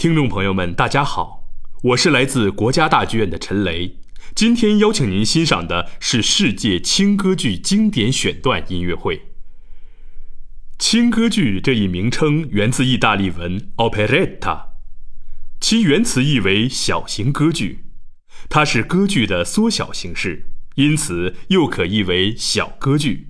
听众朋友们，大家好，我是来自国家大剧院的陈雷。今天邀请您欣赏的是世界轻歌剧经典选段音乐会。轻歌剧这一名称源自意大利文 operetta，其原词意为小型歌剧，它是歌剧的缩小形式，因此又可译为小歌剧。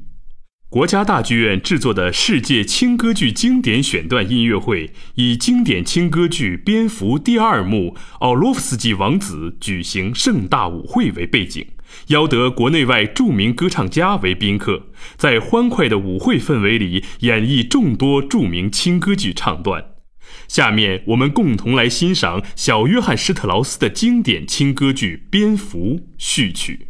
国家大剧院制作的世界轻歌剧经典选段音乐会，以经典轻歌剧《蝙蝠》第二幕奥洛夫斯基王子举行盛大舞会为背景，邀得国内外著名歌唱家为宾客，在欢快的舞会氛围里演绎众多著名轻歌剧唱段。下面我们共同来欣赏小约翰施特劳斯的经典轻歌剧《蝙蝠》序曲。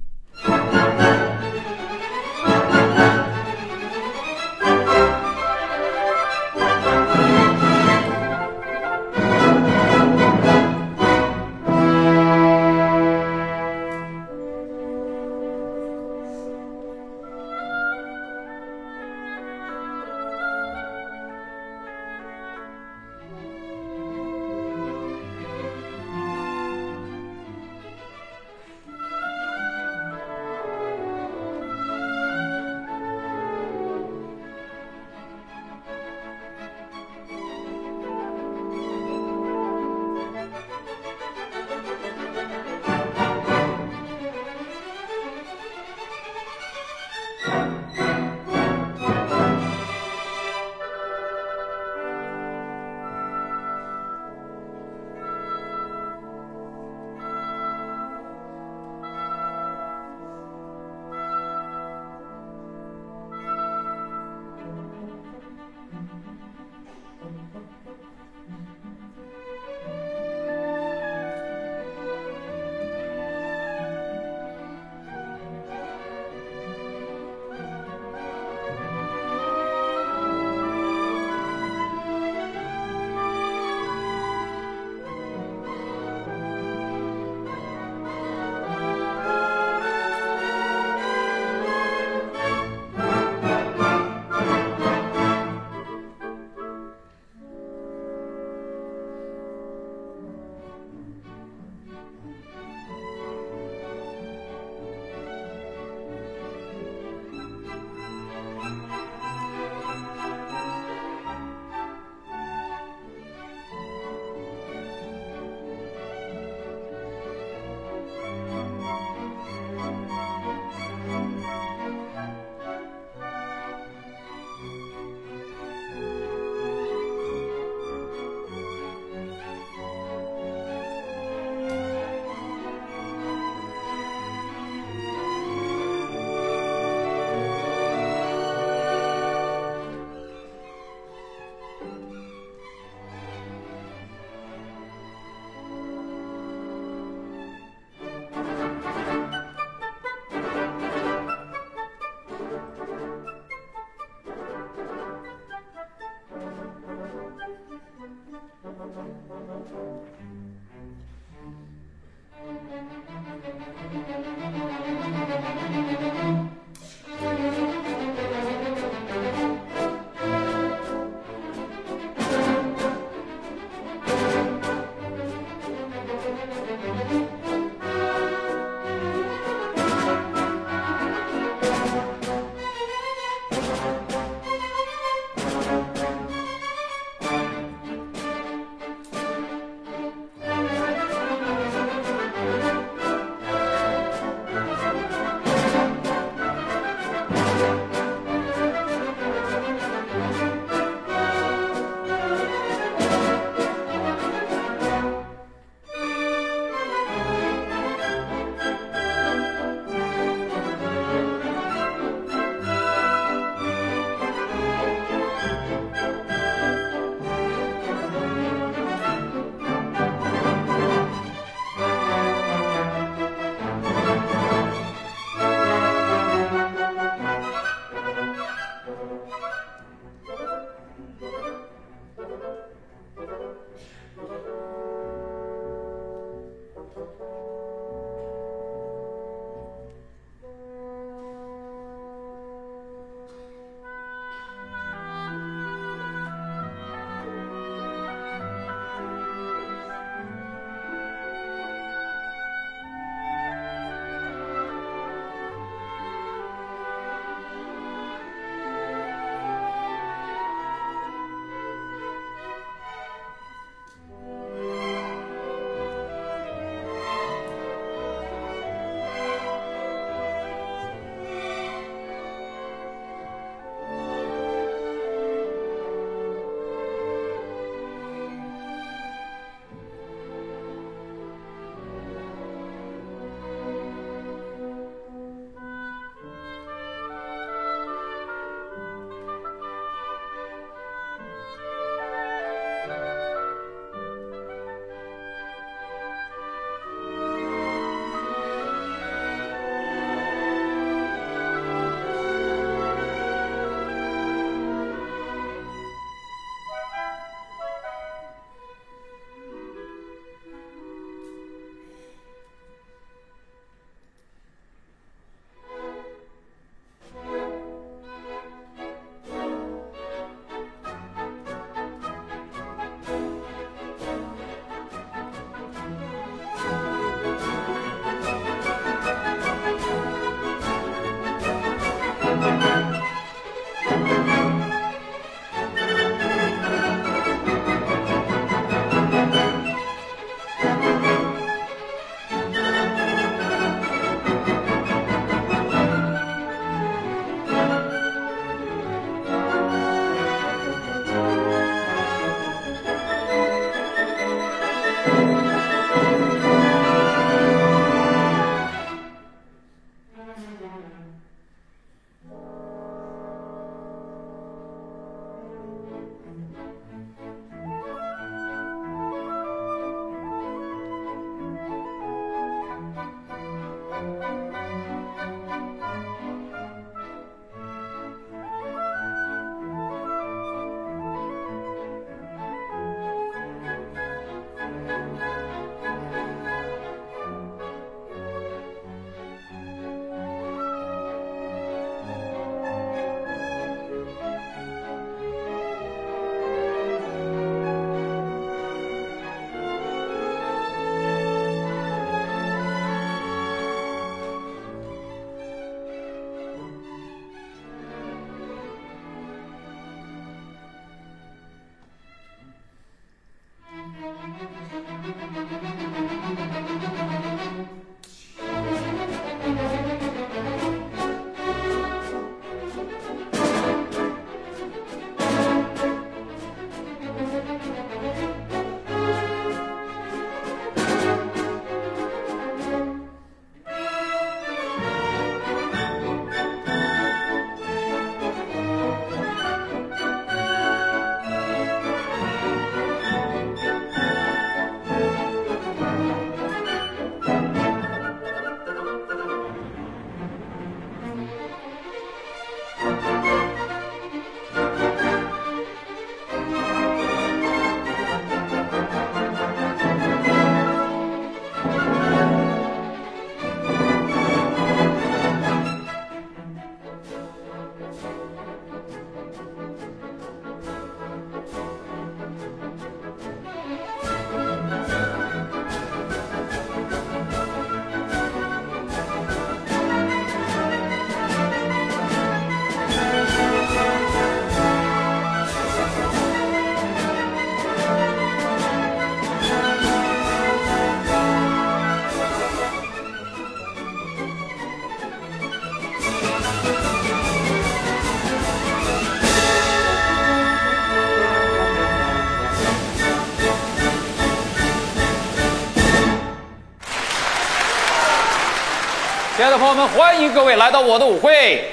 我们，欢迎各位来到我的舞会。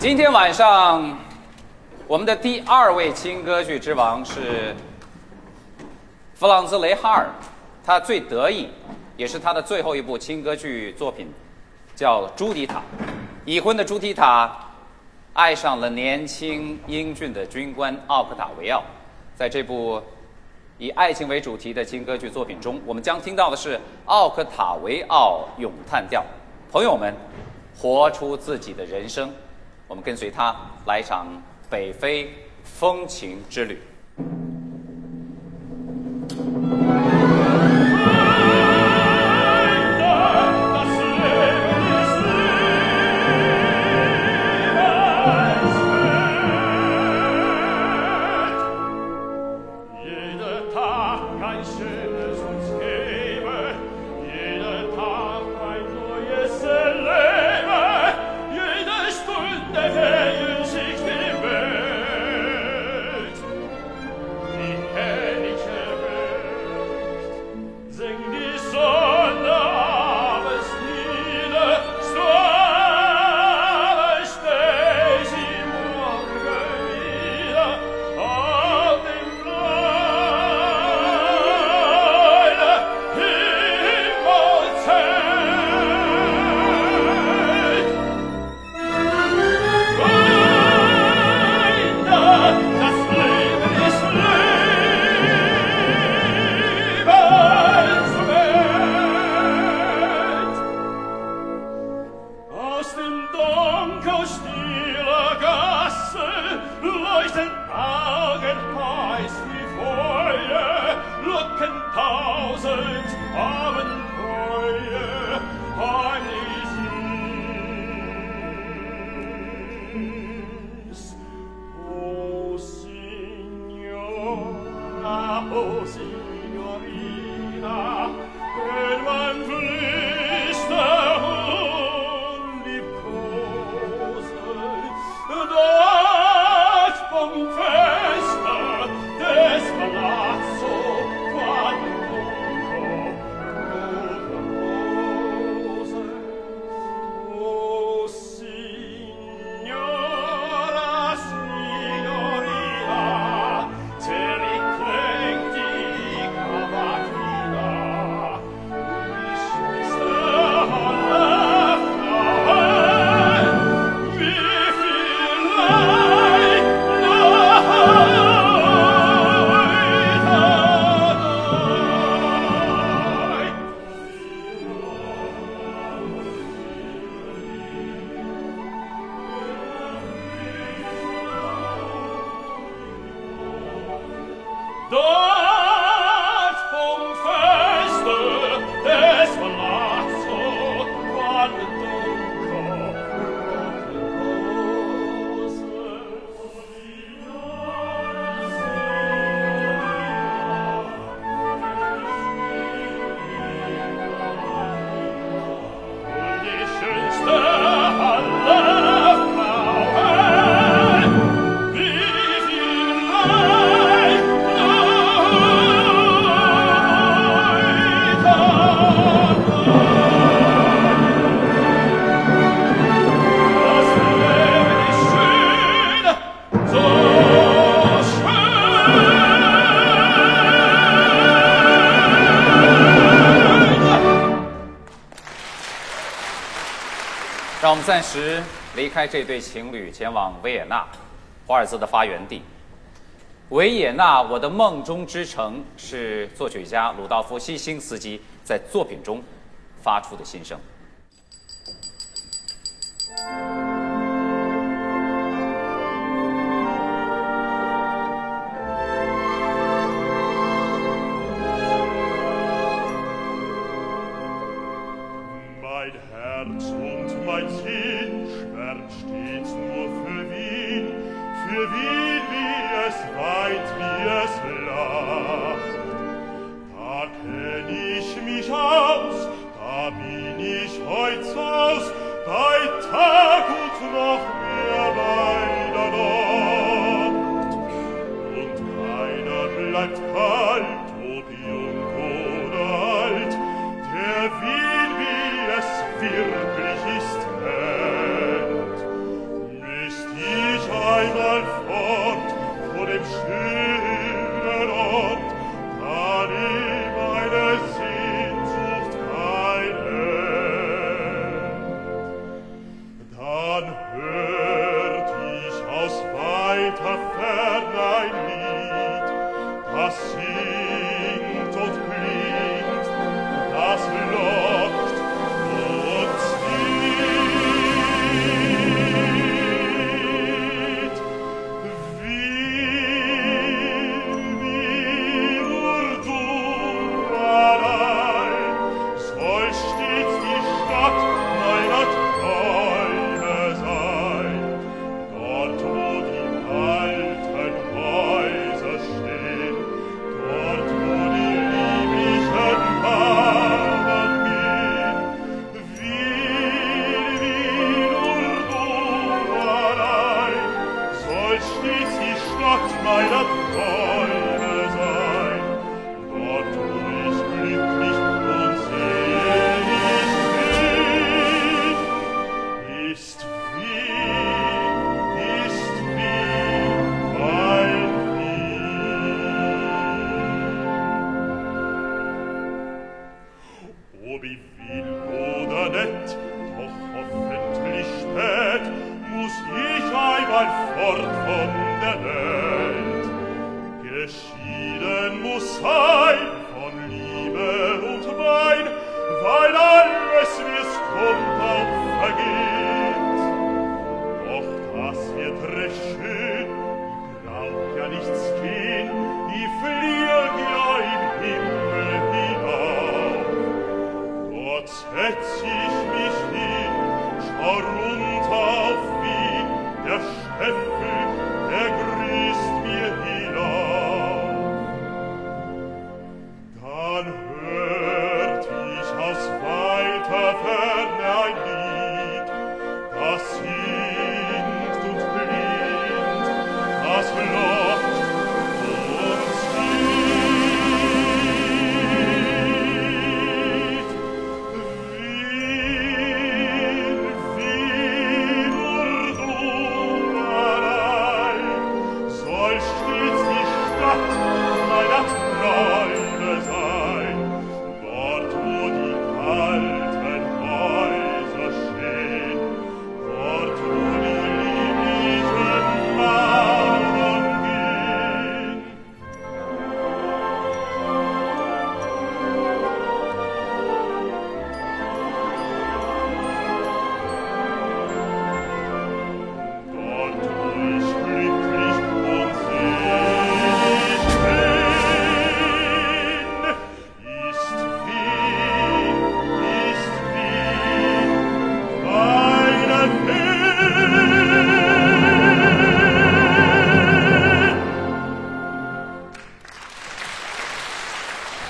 今天晚上，我们的第二位轻歌剧之王是弗朗兹·雷哈尔，他最得意，也是他的最后一部轻歌剧作品，叫《朱迪塔》。已婚的朱迪塔爱上了年轻英俊的军官奥克塔维奥，在这部以爱情为主题的轻歌剧作品中，我们将听到的是奥克塔维奥咏叹调。朋友们，活出自己的人生，我们跟随他来一场北非风情之旅。让我们暂时离开这对情侣，前往维也纳，华尔兹的发源地。维也纳，我的梦中之城，是作曲家鲁道夫·西辛斯基在作品中发出的心声。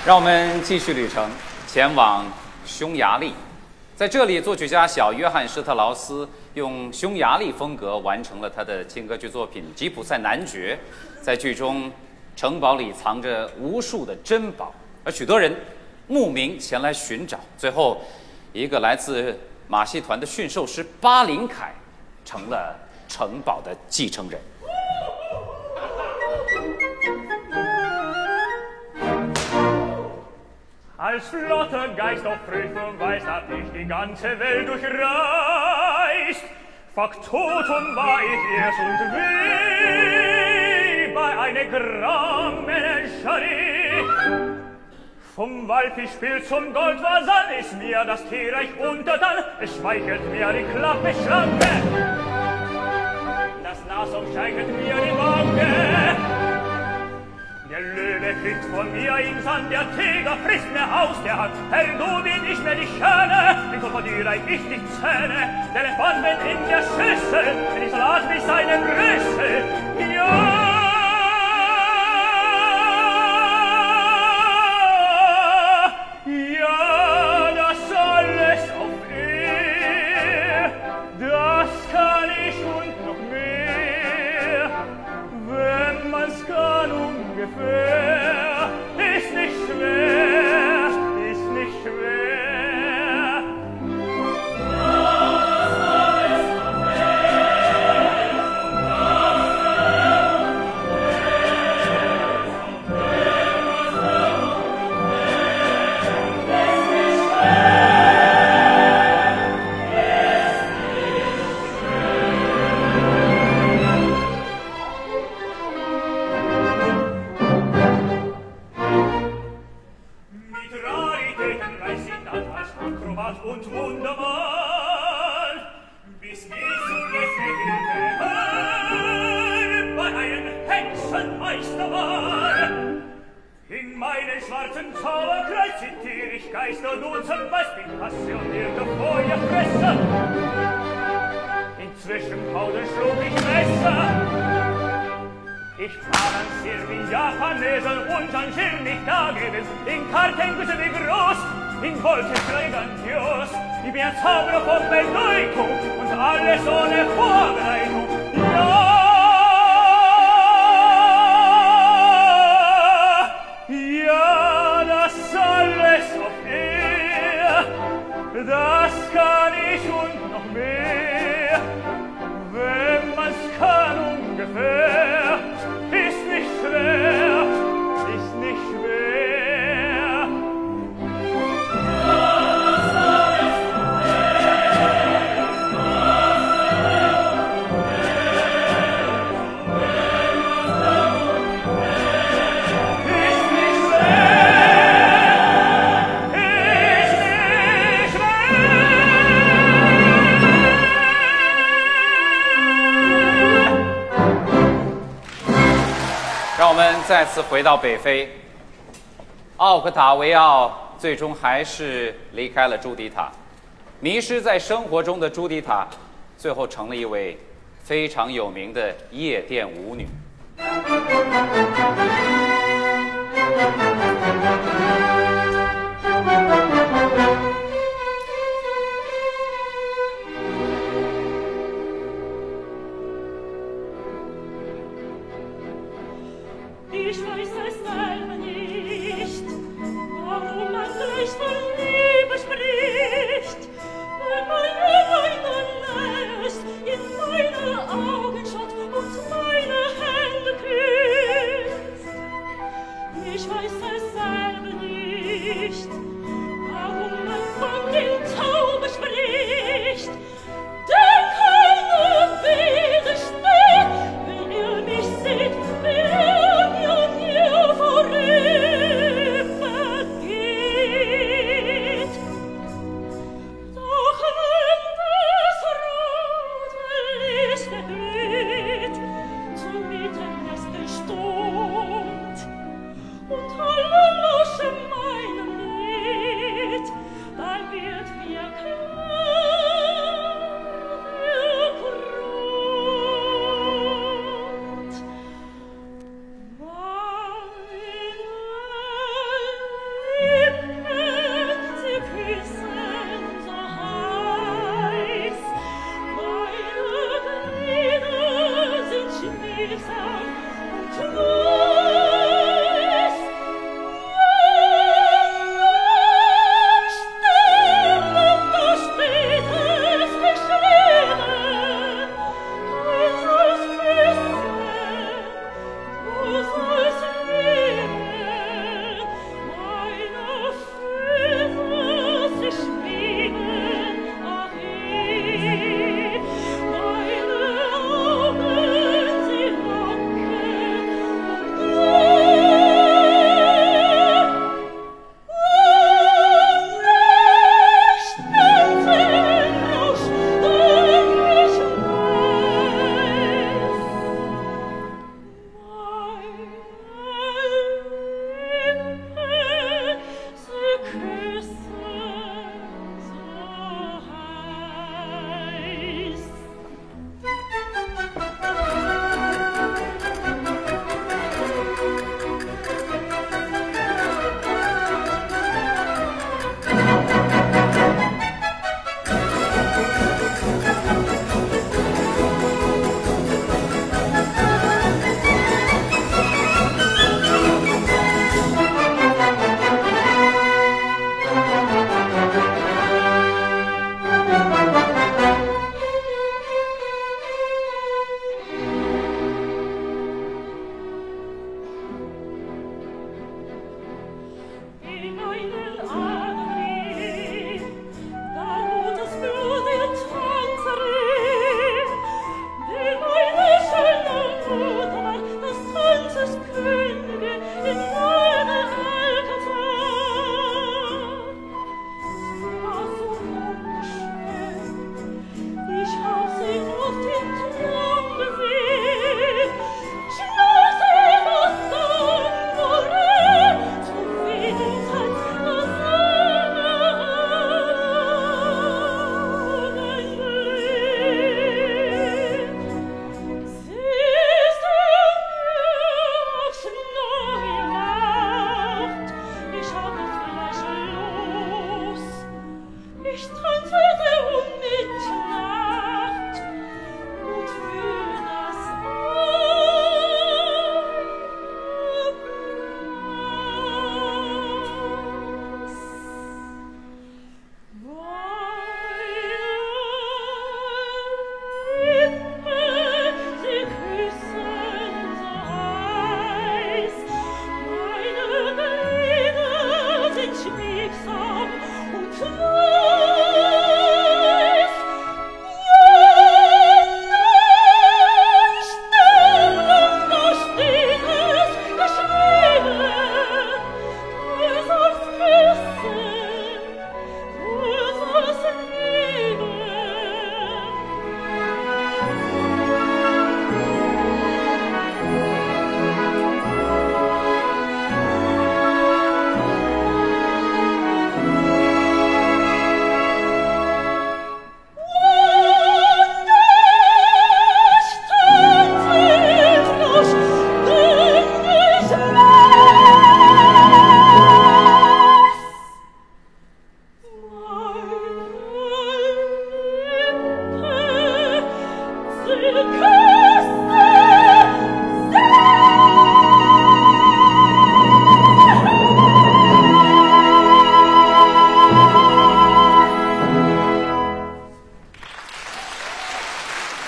让我们继续旅程，前往匈牙利。在这里，作曲家小约翰施特劳斯用匈牙利风格完成了他的轻歌剧作品《吉普赛男爵》。在剧中，城堡里藏着无数的珍宝，而许多人慕名前来寻找。最后，一个来自马戏团的驯兽师巴林凯成了城堡的继承人。als flotter Geist auf Prüfung weiß, hab ich die ganze Welt durchreist. Faktotum war ich erst und weh bei einer Grammenescherie. Vom Walfischspiel zum Goldvasan ist mir das Tierreich untertan, es schmeichelt mir die Klappe Schlange. Das Nasum scheichelt mir die Wange. Kind von mir in Sand, der Tiger frisst mir aus der Hand. Herr, du bin ich mir die Schöne, den Krokodil reich ich die Zähne. Der Elefant mit in der Schüssel, wenn ich Salat mich seinen Rüssel. Ja! Herzen voller Kreuz in Tierigkeit und unserem Weiß bin passionierte Feuerfresser. Inzwischen Pauden schlug ich Messer. Ich balancier wie Japanesel und an Schirm nicht da gewesen, in Karten bitte wie groß, in Wolken grandios. Ich bin ein Zauberer von Bedeutung und alles ohne Vorbereitung. Ja! das kann ich und noch mehr, wenn man's kann ungefähr. 再次回到北非。奥克塔维奥最终还是离开了朱迪塔。迷失在生活中的朱迪塔最后成了一位非常有名的夜店舞女。Ich weiß es selber nicht, warum man gleich verliert.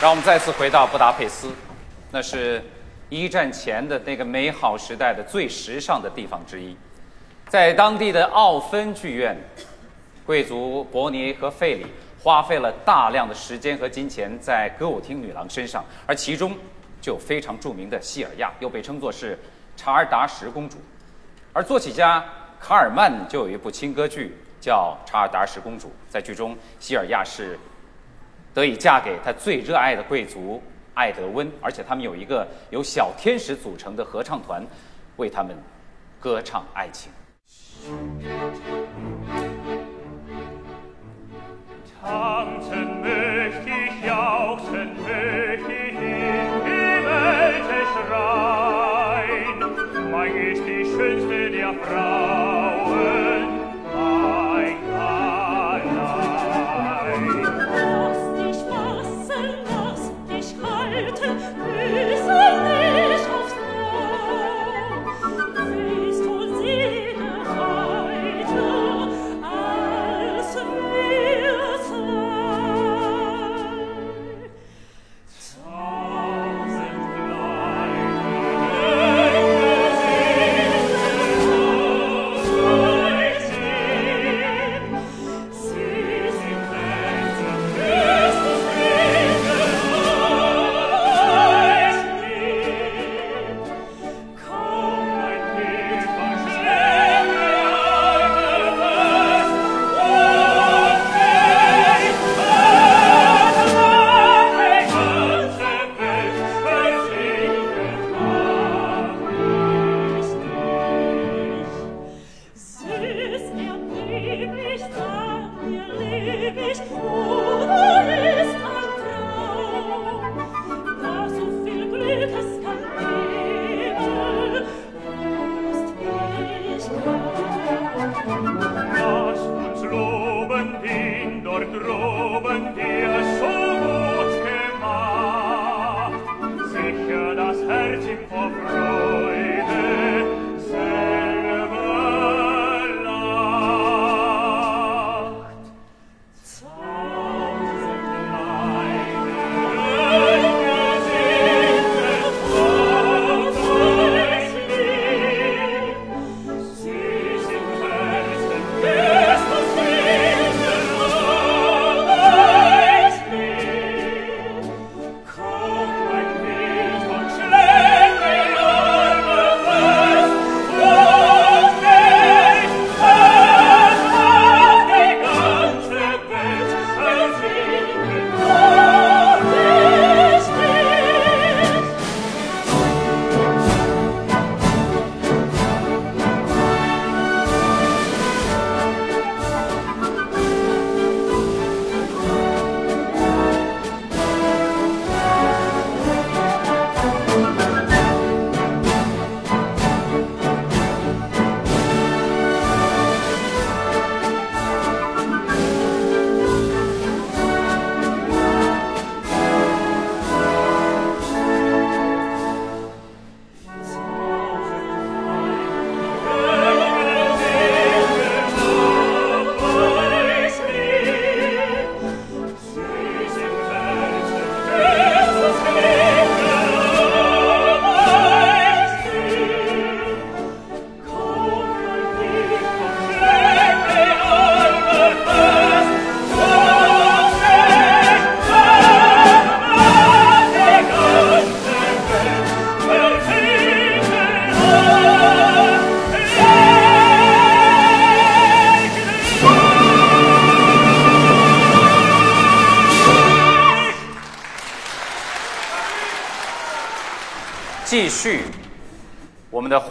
让我们再次回到布达佩斯，那是一战前的那个美好时代的最时尚的地方之一。在当地的奥芬剧院，贵族伯尼和费里花费了大量的时间和金钱在歌舞厅女郎身上，而其中就非常著名的希尔亚，又被称作是查尔达什公主。而作曲家卡尔曼就有一部轻歌剧叫《查尔达什公主》，在剧中，希尔亚是可以嫁给他最热爱的贵族艾德温，而且他们有一个由小天使组成的合唱团，为他们歌唱爱情。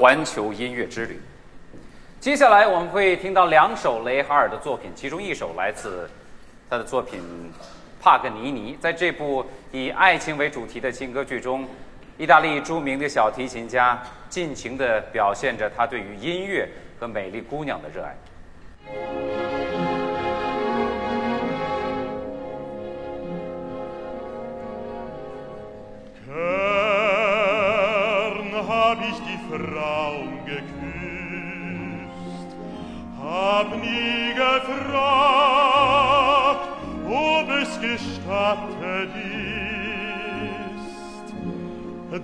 环球音乐之旅。接下来我们会听到两首雷哈尔的作品，其中一首来自他的作品《帕格尼尼》。在这部以爱情为主题的轻歌剧中，意大利著名的小提琴家尽情地表现着他对于音乐和美丽姑娘的热爱。hab ich die Frauen geküsst, hab nie gefragt, ob es gestattet ist.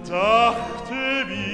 Dachte mir,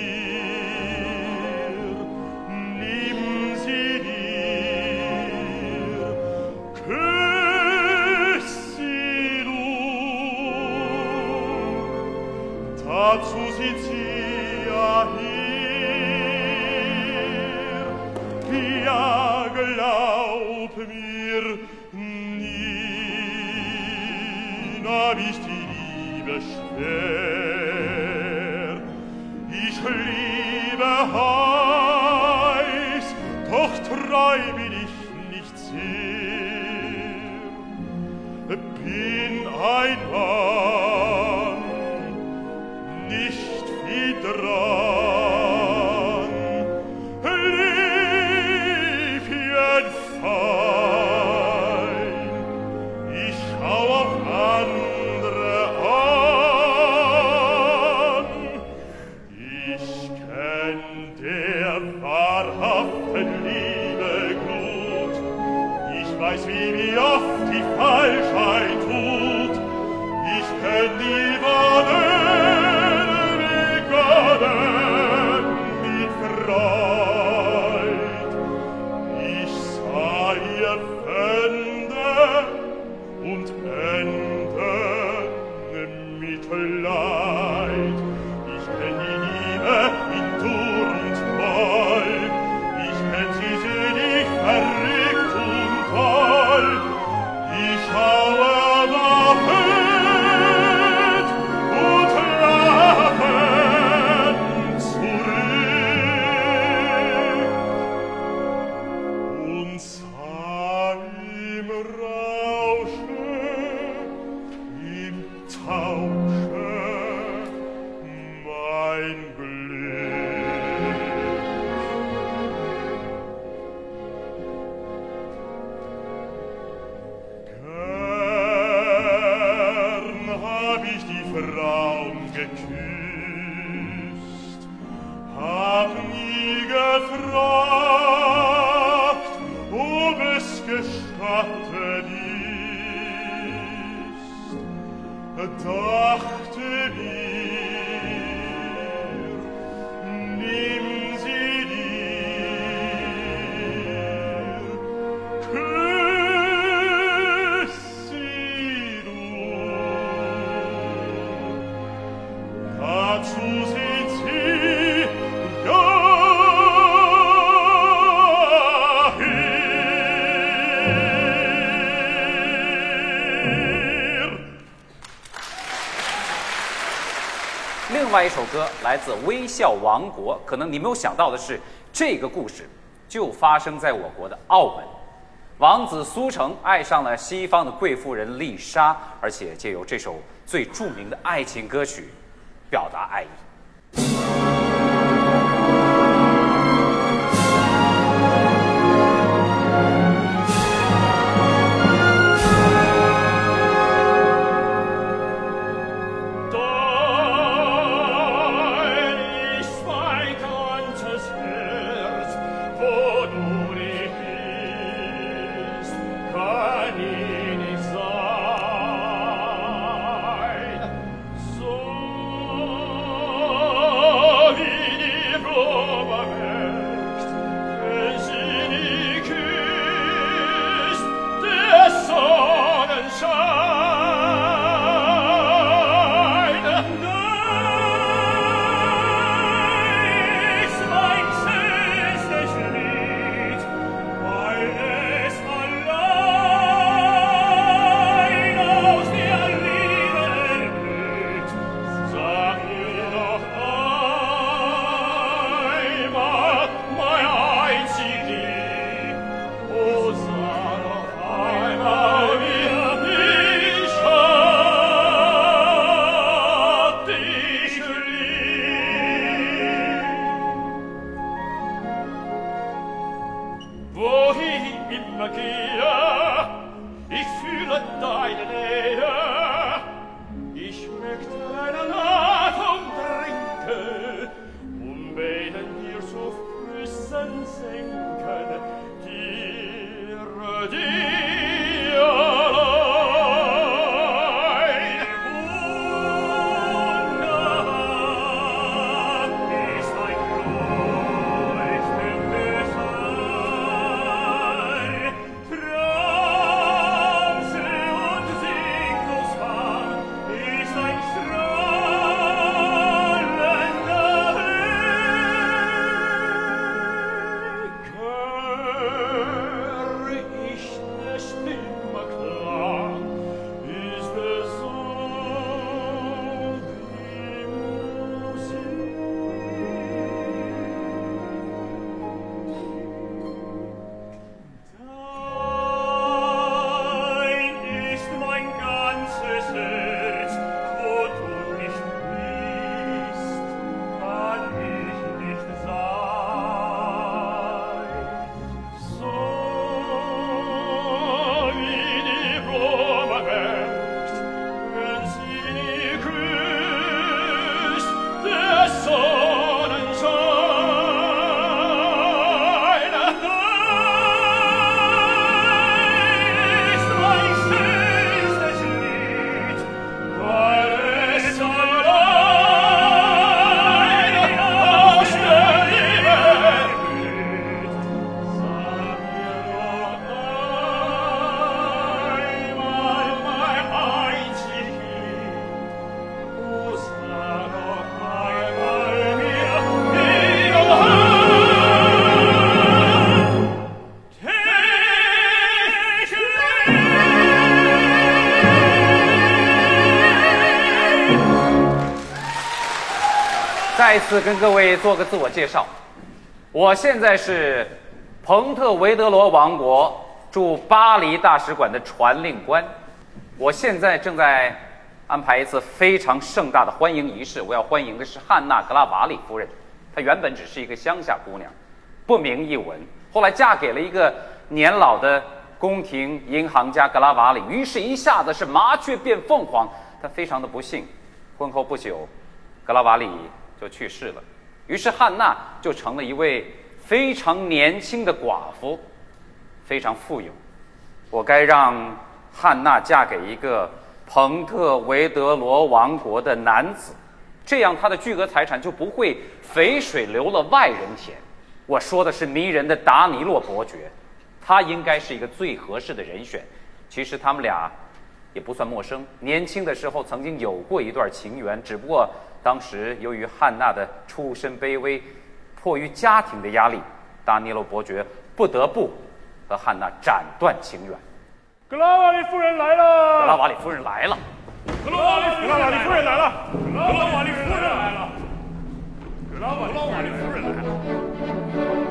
一首歌，来自《微笑王国》。可能你没有想到的是，这个故事就发生在我国的澳门。王子苏城爱上了西方的贵妇人丽莎，而且借由这首最著名的爱情歌曲，表达爱意。次跟各位做个自我介绍，我现在是彭特维德罗王国驻巴黎大使馆的传令官，我现在正在安排一次非常盛大的欢迎仪式，我要欢迎的是汉娜·格拉瓦里夫人，她原本只是一个乡下姑娘，不明一文，后来嫁给了一个年老的宫廷银行家格拉瓦里，于是一下子是麻雀变凤凰，她非常的不幸，婚后不久，格拉瓦里就去世了，于是汉娜就成了一位非常年轻的寡妇，非常富有。我该让汉娜嫁给一个彭特维德罗王国的男子，这样她的巨额财产就不会肥水流了外人田。我说的是迷人的达尼洛伯爵，他应该是一个最合适的人选。其实他们俩也不算陌生，年轻的时候曾经有过一段情缘，只不过当时由于汉娜的出身卑微，迫于家庭的压力，达尼洛伯爵不得不和汉娜斩断情缘。格拉瓦里夫人来了格拉！瓦里夫人来了，格拉瓦里格拉瓦里夫人来了！格拉瓦里夫人来了！格拉瓦里夫人来了！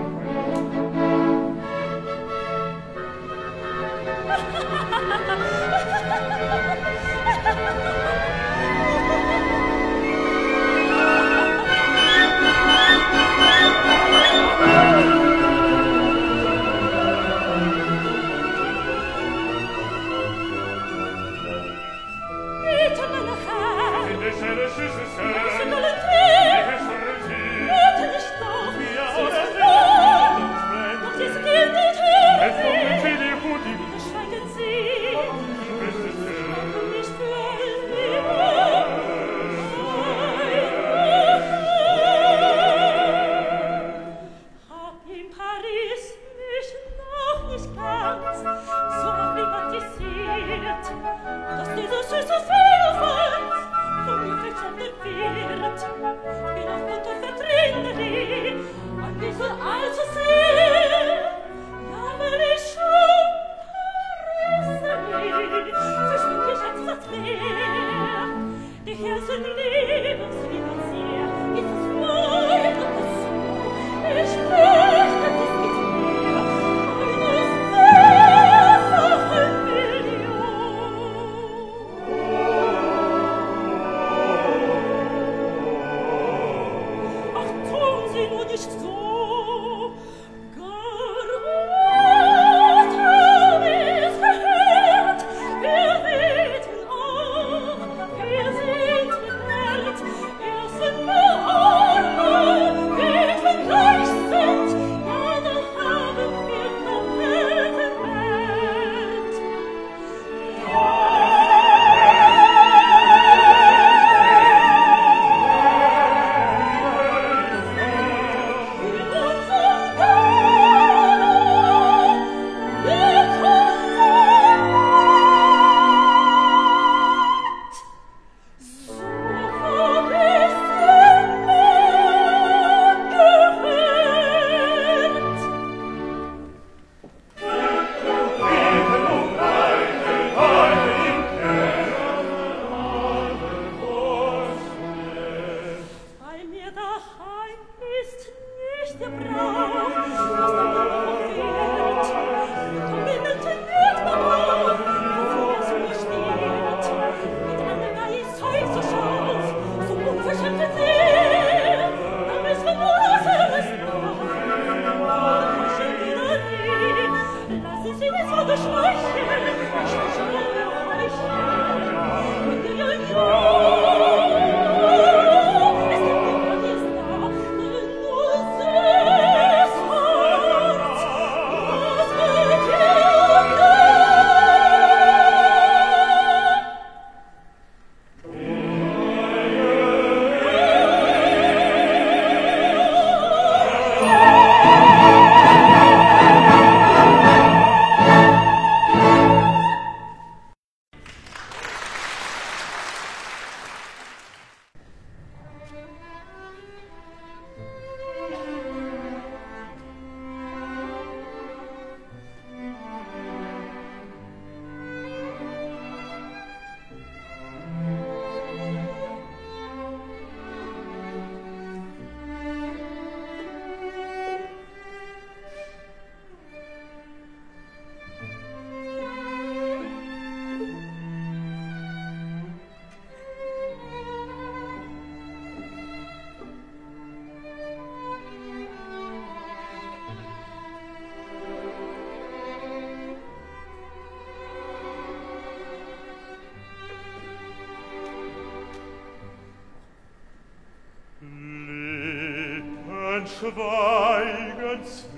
schweigens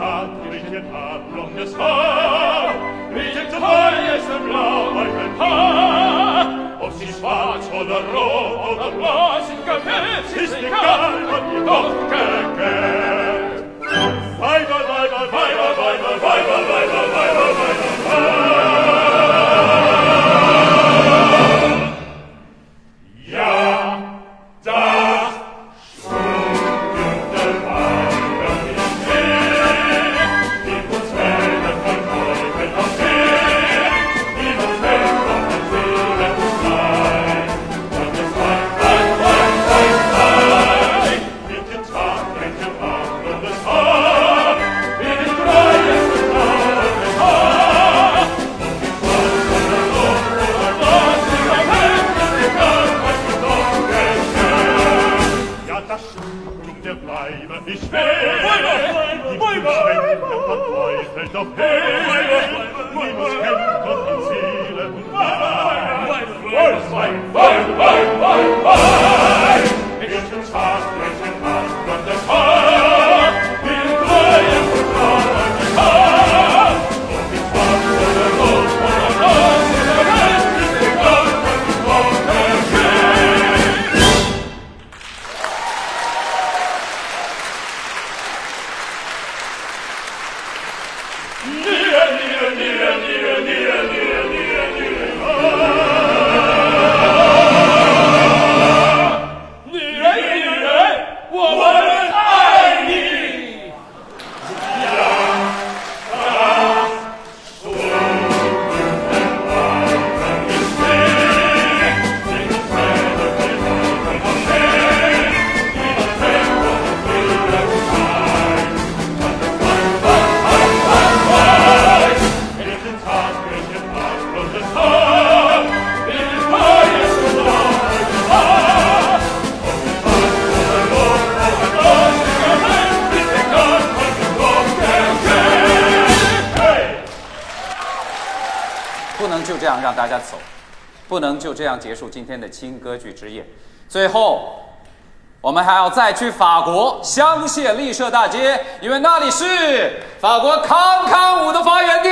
satiriche pablum des Haar, riecht heu ist ein Blau auf ein Haar. Ob sie schwarz oder rot oder blass im Gefäß, ist egal, man ihr doch gegett. Weibel, Weibel, Weibel, Weibel, Weibel, Weibel, Weibel, Weibel, Weibel, 这样结束今天的轻歌剧之夜。最后，我们还要再去法国香榭丽舍大街，因为那里是法国康康舞的发源地。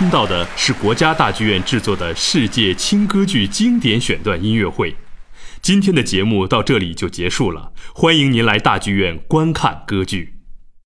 听到的是国家大剧院制作的世界轻歌剧经典选段音乐会。今天的节目到这里就结束了，欢迎您来大剧院观看歌剧。